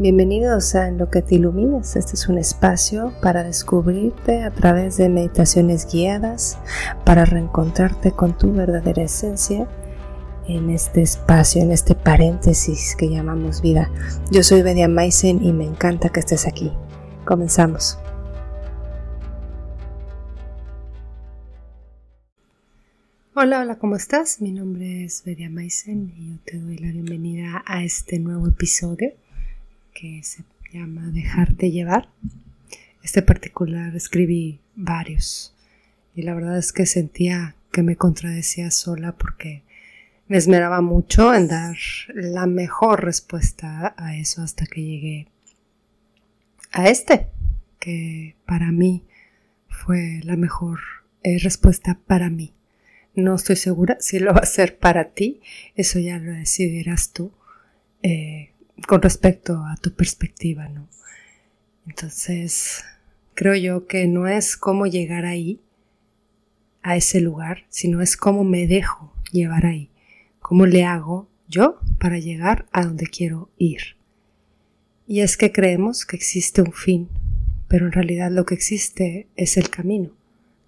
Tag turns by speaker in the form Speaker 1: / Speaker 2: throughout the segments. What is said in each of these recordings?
Speaker 1: Bienvenidos a En lo que te iluminas. Este es un espacio para descubrirte a través de meditaciones guiadas, para reencontrarte con tu verdadera esencia en este espacio, en este paréntesis que llamamos vida. Yo soy Bedia Maisen y me encanta que estés aquí. Comenzamos. Hola, hola, ¿cómo estás? Mi nombre es Bedia Maisen y yo te doy la bienvenida a este nuevo episodio que se llama Dejarte llevar. Este particular escribí varios y la verdad es que sentía que me contradecía sola porque me esmeraba mucho en dar la mejor respuesta a eso hasta que llegué a este, que para mí fue la mejor eh, respuesta para mí. No estoy segura si lo va a ser para ti, eso ya lo decidirás tú. Eh, con respecto a tu perspectiva, ¿no? Entonces, creo yo que no es cómo llegar ahí, a ese lugar, sino es cómo me dejo llevar ahí, cómo le hago yo para llegar a donde quiero ir. Y es que creemos que existe un fin, pero en realidad lo que existe es el camino.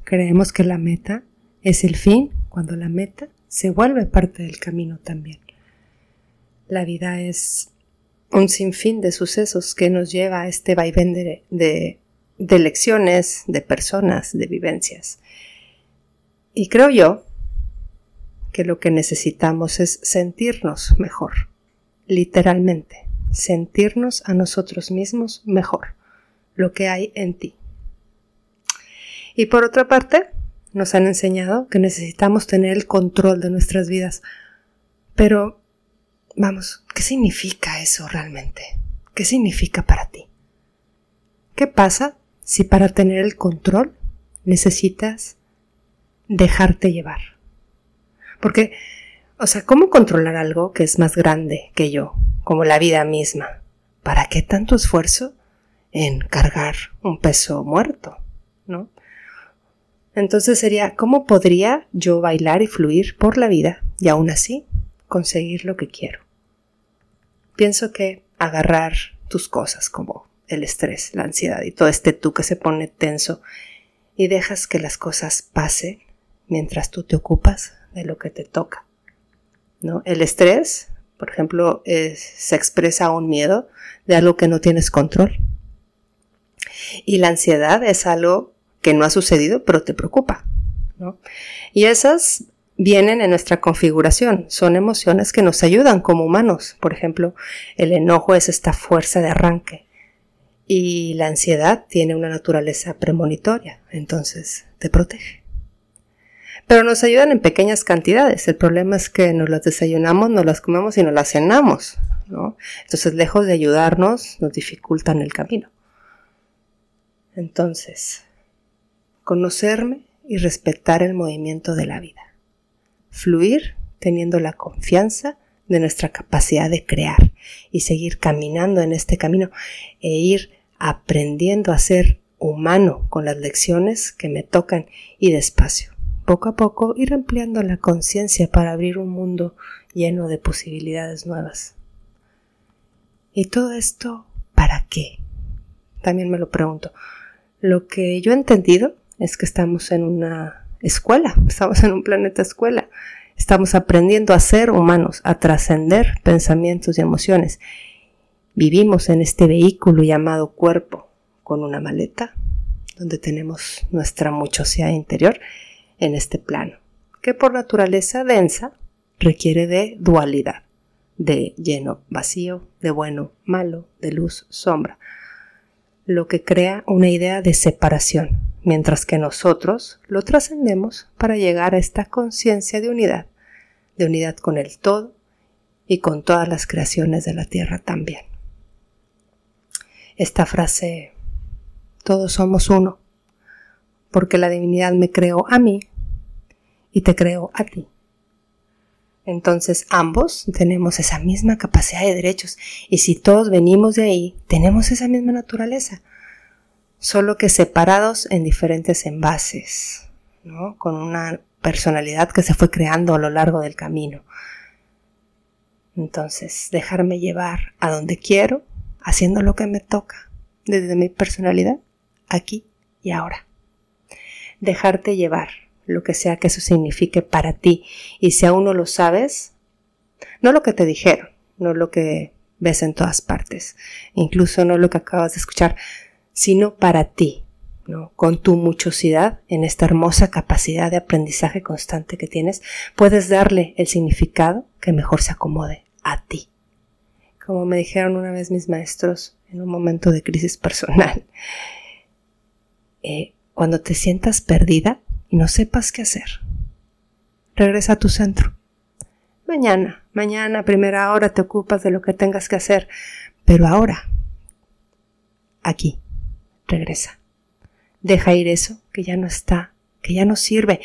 Speaker 1: Creemos que la meta es el fin cuando la meta se vuelve parte del camino también. La vida es un sinfín de sucesos que nos lleva a este vaivén de, de, de lecciones, de personas, de vivencias. Y creo yo que lo que necesitamos es sentirnos mejor, literalmente, sentirnos a nosotros mismos mejor, lo que hay en ti. Y por otra parte, nos han enseñado que necesitamos tener el control de nuestras vidas, pero Vamos, ¿qué significa eso realmente? ¿Qué significa para ti? ¿Qué pasa si para tener el control necesitas dejarte llevar? Porque, o sea, ¿cómo controlar algo que es más grande que yo, como la vida misma? ¿Para qué tanto esfuerzo en cargar un peso muerto? ¿No? Entonces sería, ¿cómo podría yo bailar y fluir por la vida y aún así conseguir lo que quiero. Pienso que agarrar tus cosas como el estrés, la ansiedad y todo este tú que se pone tenso y dejas que las cosas pasen mientras tú te ocupas de lo que te toca. ¿no? El estrés, por ejemplo, se expresa un miedo de algo que no tienes control. Y la ansiedad es algo que no ha sucedido, pero te preocupa. ¿no? Y esas vienen en nuestra configuración. Son emociones que nos ayudan como humanos. Por ejemplo, el enojo es esta fuerza de arranque y la ansiedad tiene una naturaleza premonitoria, entonces te protege. Pero nos ayudan en pequeñas cantidades. El problema es que nos las desayunamos, nos las comemos y nos las cenamos. ¿no? Entonces, lejos de ayudarnos, nos dificultan el camino. Entonces, conocerme y respetar el movimiento de la vida fluir teniendo la confianza de nuestra capacidad de crear y seguir caminando en este camino e ir aprendiendo a ser humano con las lecciones que me tocan y despacio. Poco a poco ir ampliando la conciencia para abrir un mundo lleno de posibilidades nuevas. ¿Y todo esto para qué? También me lo pregunto. Lo que yo he entendido es que estamos en una escuela, estamos en un planeta escuela. Estamos aprendiendo a ser humanos, a trascender pensamientos y emociones. Vivimos en este vehículo llamado cuerpo, con una maleta, donde tenemos nuestra muchosidad interior en este plano, que por naturaleza densa requiere de dualidad, de lleno, vacío, de bueno, malo, de luz, sombra, lo que crea una idea de separación, mientras que nosotros lo trascendemos para llegar a esta conciencia de unidad, de unidad con el todo y con todas las creaciones de la tierra también. Esta frase, todos somos uno, porque la divinidad me creó a mí y te creó a ti. Entonces ambos tenemos esa misma capacidad de derechos y si todos venimos de ahí, tenemos esa misma naturaleza solo que separados en diferentes envases, ¿no? con una personalidad que se fue creando a lo largo del camino. Entonces, dejarme llevar a donde quiero haciendo lo que me toca, desde mi personalidad, aquí y ahora. Dejarte llevar, lo que sea que eso signifique para ti. Y si aún no lo sabes, no lo que te dijeron, no lo que ves en todas partes, incluso no lo que acabas de escuchar, sino para ti, ¿no? Con tu muchosidad, en esta hermosa capacidad de aprendizaje constante que tienes, puedes darle el significado que mejor se acomode a ti. Como me dijeron una vez mis maestros en un momento de crisis personal, eh, cuando te sientas perdida y no sepas qué hacer, regresa a tu centro. Mañana, mañana, primera hora te ocupas de lo que tengas que hacer, pero ahora, aquí, regresa. Deja ir eso que ya no está, que ya no sirve,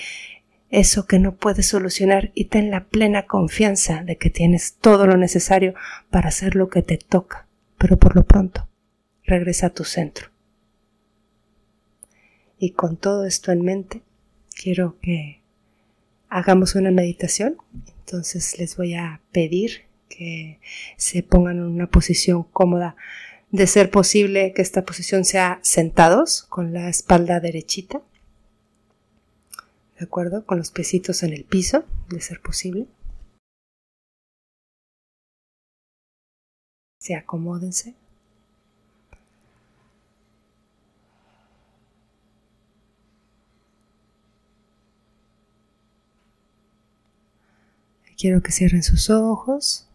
Speaker 1: eso que no puedes solucionar y ten la plena confianza de que tienes todo lo necesario para hacer lo que te toca. Pero por lo pronto, regresa a tu centro. Y con todo esto en mente, quiero que hagamos una meditación. Entonces les voy a pedir que se pongan en una posición cómoda de ser posible que esta posición sea sentados con la espalda derechita. ¿De acuerdo? Con los piecitos en el piso, de ser posible. Se acomódense. Quiero que cierren sus ojos.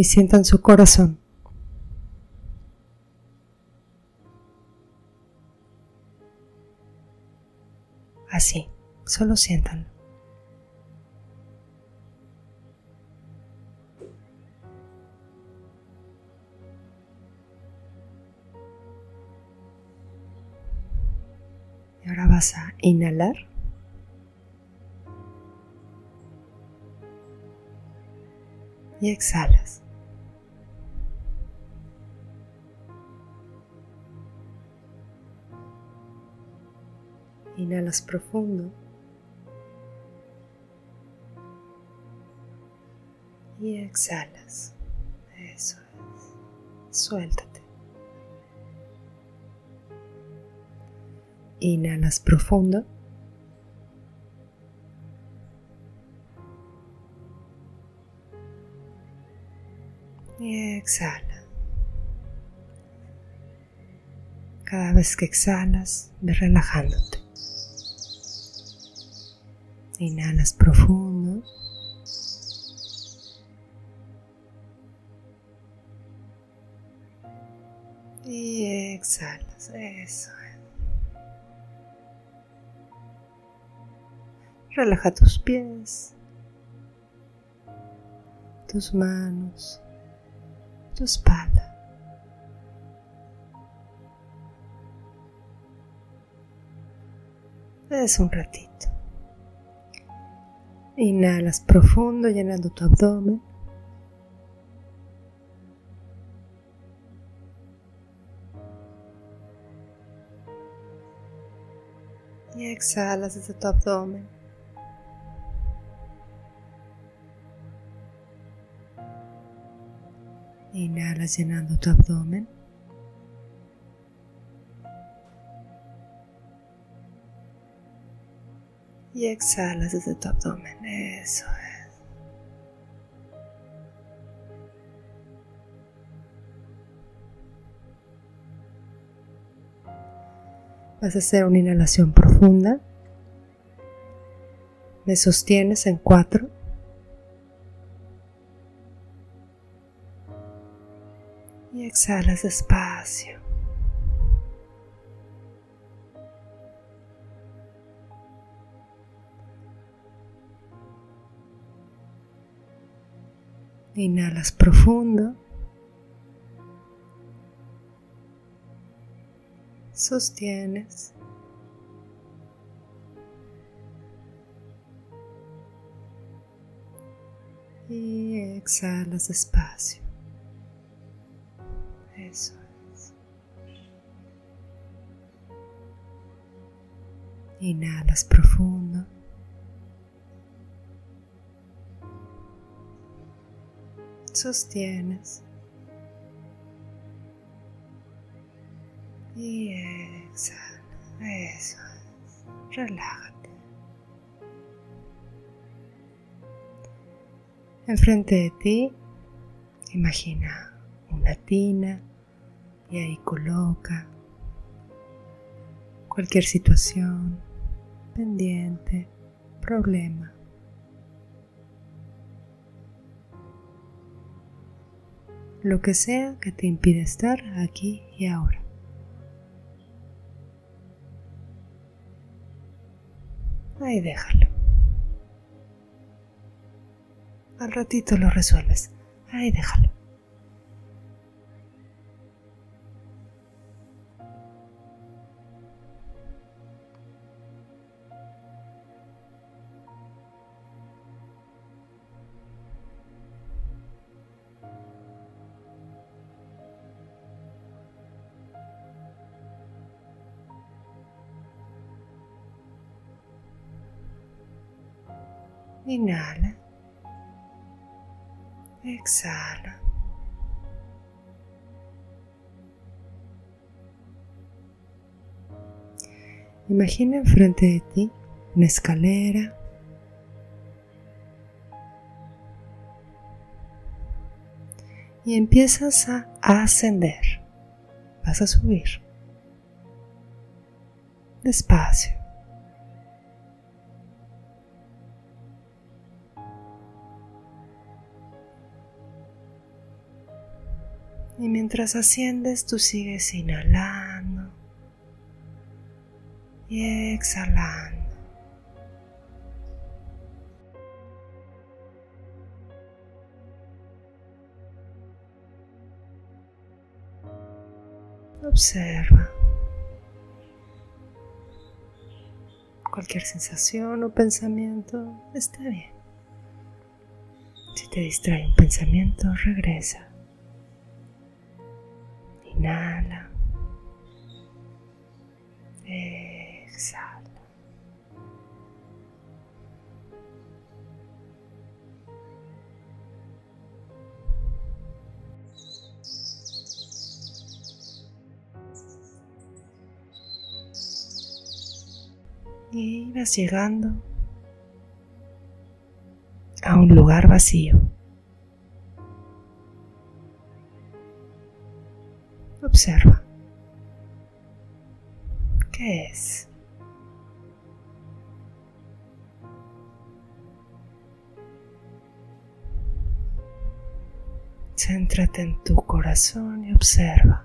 Speaker 1: y sientan su corazón. Así, solo sientan. Inhalar. Y exhalas. Inhalas profundo. Y exhalas. Eso es. Suéltate. Inhalas profundo. Y exhala. Cada vez que exhalas, ve relajándote. Inhalas profundo. Y exhalas. Eso Relaja tus pies, tus manos, tu espalda. Es un ratito. Inhalas profundo llenando tu abdomen. Y exhalas desde tu abdomen. Inhalas llenando tu abdomen. y exhalas desde tu abdomen. Eso es. Vas a hacer una inhalación profunda. Me sostienes en cuatro. Y exhalas despacio. Inhalas profundo. Sostienes. Y exhalas despacio. Inhalas profundo. sostienes y exhala. Eso es. Relájate. Enfrente de ti, imagina una tina y ahí coloca cualquier situación, pendiente, problema. Lo que sea que te impide estar aquí y ahora. Ahí déjalo. Al ratito lo resuelves. Ahí déjalo. Inhala. Exhala. Imagina enfrente de ti una escalera y empiezas a ascender. Vas a subir. Despacio. Mientras asciendes, tú sigues inhalando y exhalando. Observa cualquier sensación o pensamiento, está bien. Si te distrae un pensamiento, regresa. Inhala. Exhala. Y vas llegando a un lugar vacío. Observa. ¿Qué es? Céntrate en tu corazón y observa.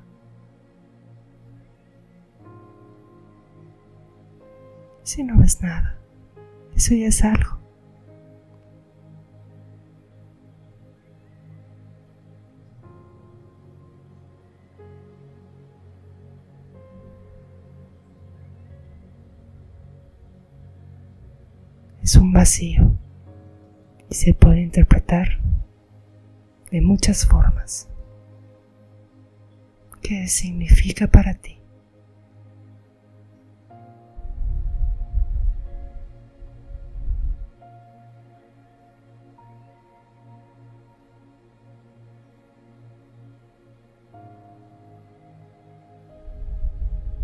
Speaker 1: Si no ves nada, eso ya es algo. Vacío y se puede interpretar de muchas formas. ¿Qué significa para ti?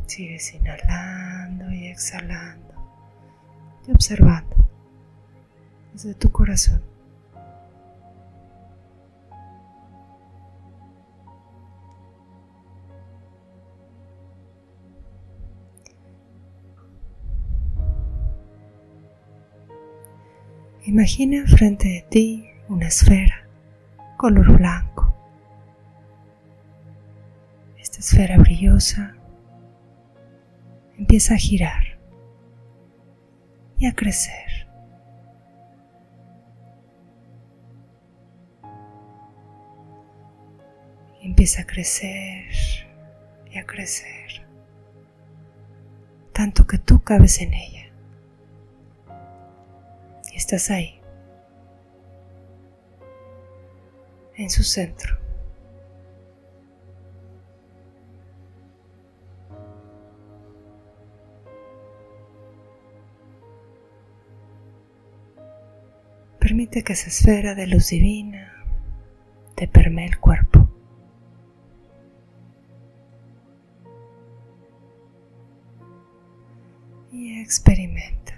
Speaker 1: Sigues inhalando y exhalando y observando desde tu corazón. Imagina frente de ti una esfera color blanco. Esta esfera brillosa empieza a girar y a crecer. Empieza a crecer y a crecer, tanto que tú cabes en ella. Y estás ahí, en su centro. Permite que esa esfera de luz divina te permee el cuerpo. Experimenta.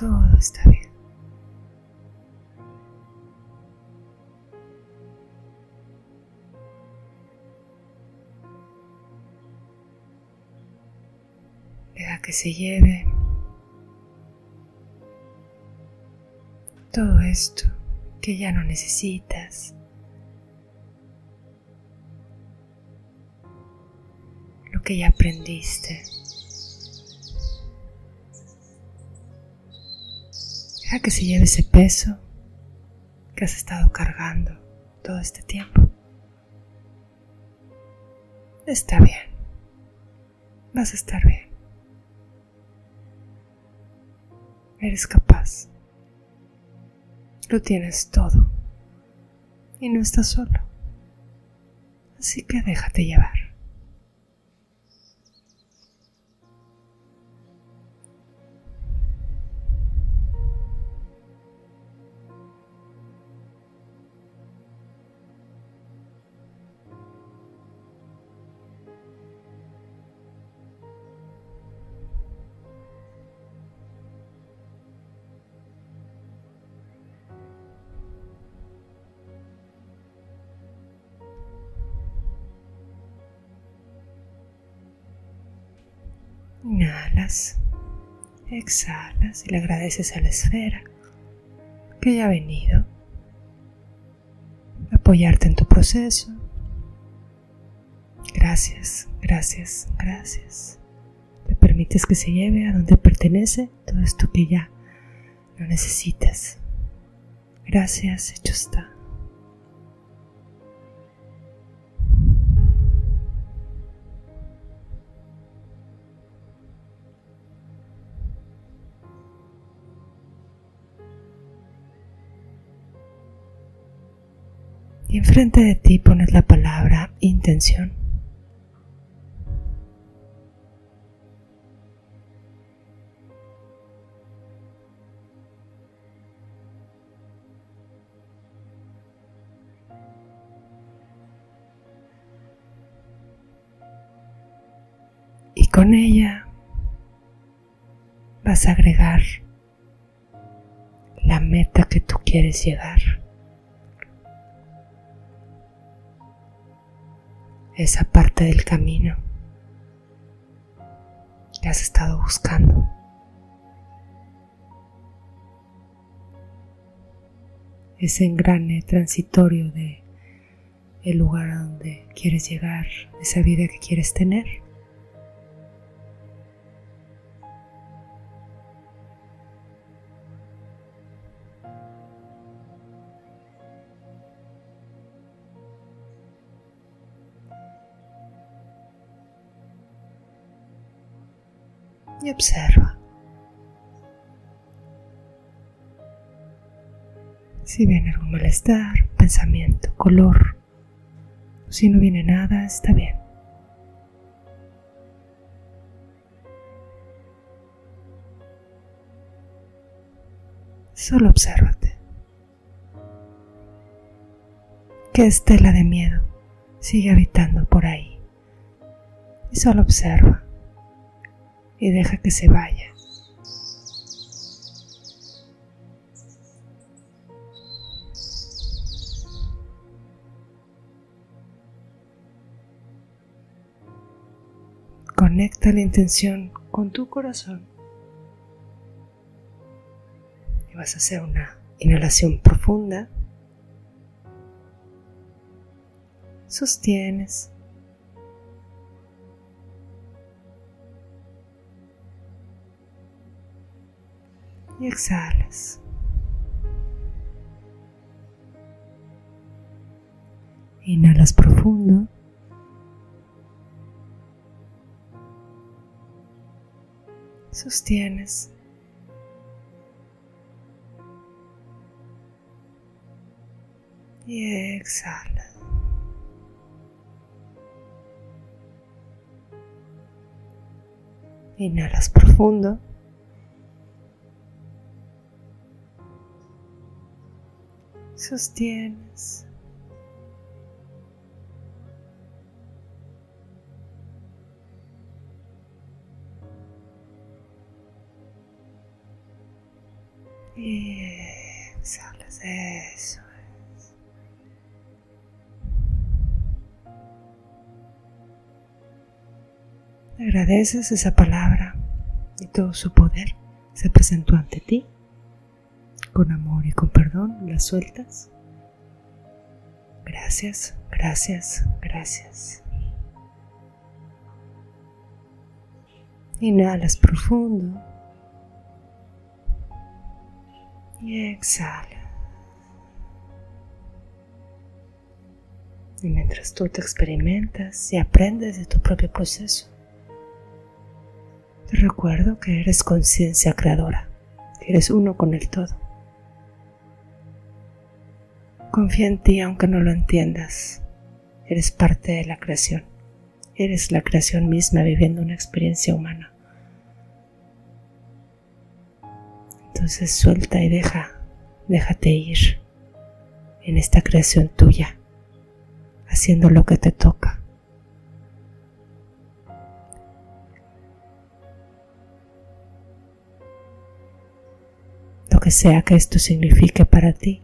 Speaker 1: Todo está bien. Deja que se lleve todo esto que ya no necesitas. Lo que ya aprendiste. Que se lleve ese peso que has estado cargando todo este tiempo. Está bien. Vas a estar bien. Eres capaz. Lo tienes todo. Y no estás solo. Así que déjate llevar. Inhalas, exhalas y le agradeces a la esfera que haya venido a apoyarte en tu proceso. Gracias, gracias, gracias. Le permites que se lleve a donde pertenece todo esto que ya no necesitas. Gracias, hecho está. Enfrente de ti pones la palabra intención. Y con ella vas a agregar la meta que tú quieres llegar. Esa parte del camino que has estado buscando. Ese engrane transitorio de el lugar a donde quieres llegar, esa vida que quieres tener. Y observa. Si viene algún malestar, pensamiento, color, si no viene nada, está bien. Solo obsérvate. ¿Qué estela de miedo sigue habitando por ahí? Y solo observa y deja que se vaya. Conecta la intención con tu corazón y vas a hacer una inhalación profunda. Sostienes y exhalas. Inhalas profundo. Sostienes. Y exhala. Inhalas profundo. Sostienes. Y exhalas eso. es. Agradeces esa palabra y todo su poder se presentó ante ti. Con amor y con perdón la sueltas. Gracias, gracias, gracias. Inhalas profundo y exhala. Y mientras tú te experimentas y aprendes de tu propio proceso, te recuerdo que eres conciencia creadora, que eres uno con el todo. Confía en ti aunque no lo entiendas. Eres parte de la creación. Eres la creación misma viviendo una experiencia humana. Entonces suelta y deja, déjate ir en esta creación tuya, haciendo lo que te toca. Lo que sea que esto signifique para ti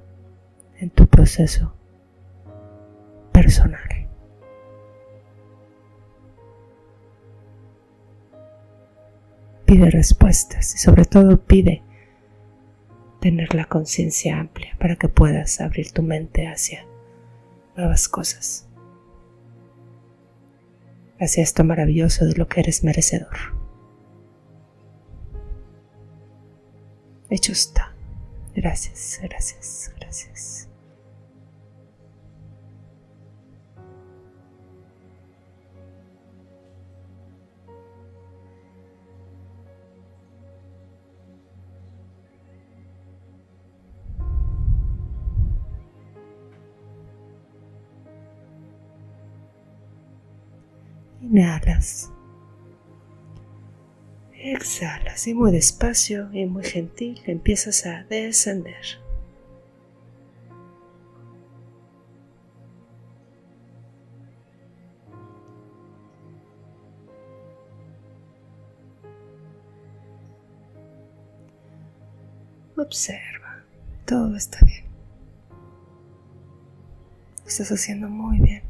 Speaker 1: en tu proceso personal. Pide respuestas y sobre todo pide tener la conciencia amplia para que puedas abrir tu mente hacia nuevas cosas, hacia esto maravilloso de lo que eres merecedor. Hecho está. Gracias, gracias, gracias. Inhalas. Exhalas y muy despacio y muy gentil empiezas a descender. Observa, todo está bien. estás haciendo muy bien.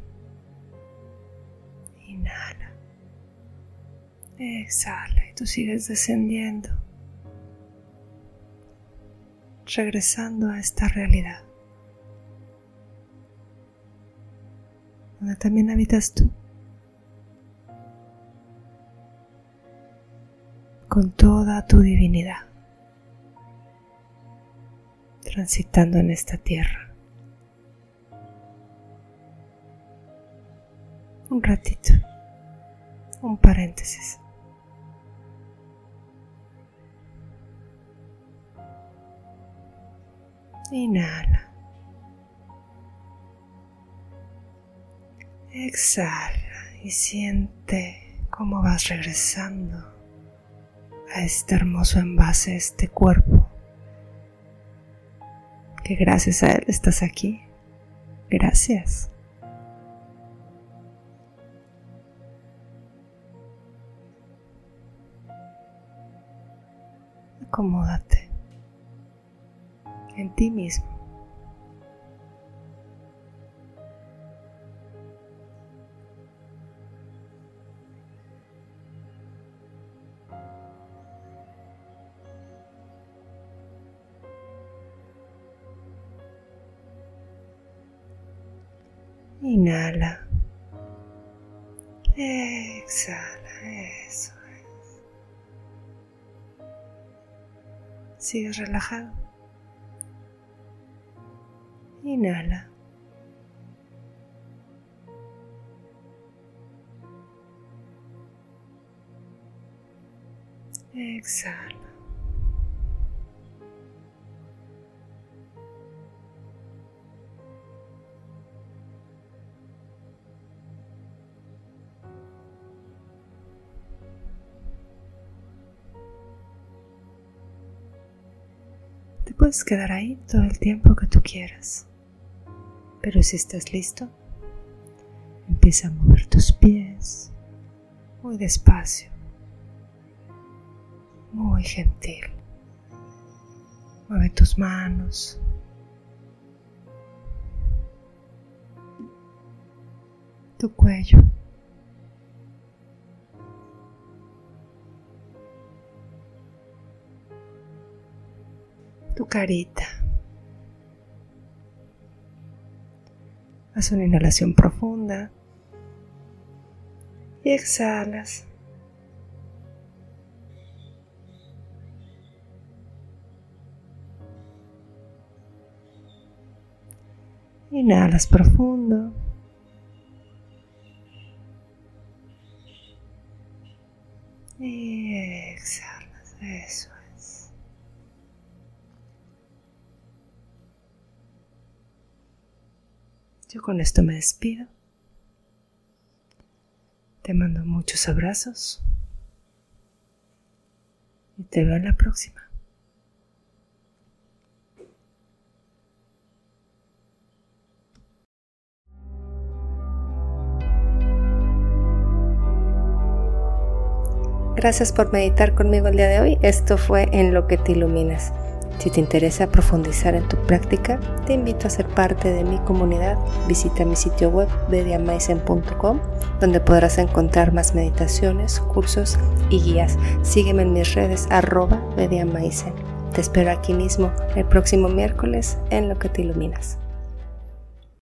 Speaker 1: Inhala. Exhala tú sigues descendiendo, regresando a esta realidad, donde también habitas tú, con toda tu divinidad, transitando en esta tierra. un ratito, un paréntesis. Inhala. Exhala y siente cómo vas regresando a este hermoso envase, este cuerpo, que gracias a él estás aquí. Gracias. acomódate en ti mismo. Inhala. Exhala. Eso. Sigues relajado. Inhala. Exhala. Te puedes quedar ahí todo el tiempo que tú quieras. Pero si estás listo, empieza a mover tus pies muy despacio, muy gentil. Mueve tus manos. Tu cuello. Tu carita. Haz una inhalación profunda y exhalas. Inhalas profundo. Y exhalas. Eso Yo con esto me despido. Te mando muchos abrazos. Y te veo en la próxima. Gracias por meditar conmigo el día de hoy. Esto fue En lo que te iluminas. Si te interesa profundizar en tu práctica, te invito a ser parte de mi comunidad. Visita mi sitio web bediamaisen.com, donde podrás encontrar más meditaciones, cursos y guías. Sígueme en mis redes arroba bediamaisen. Te espero aquí mismo el próximo miércoles en Lo que te iluminas.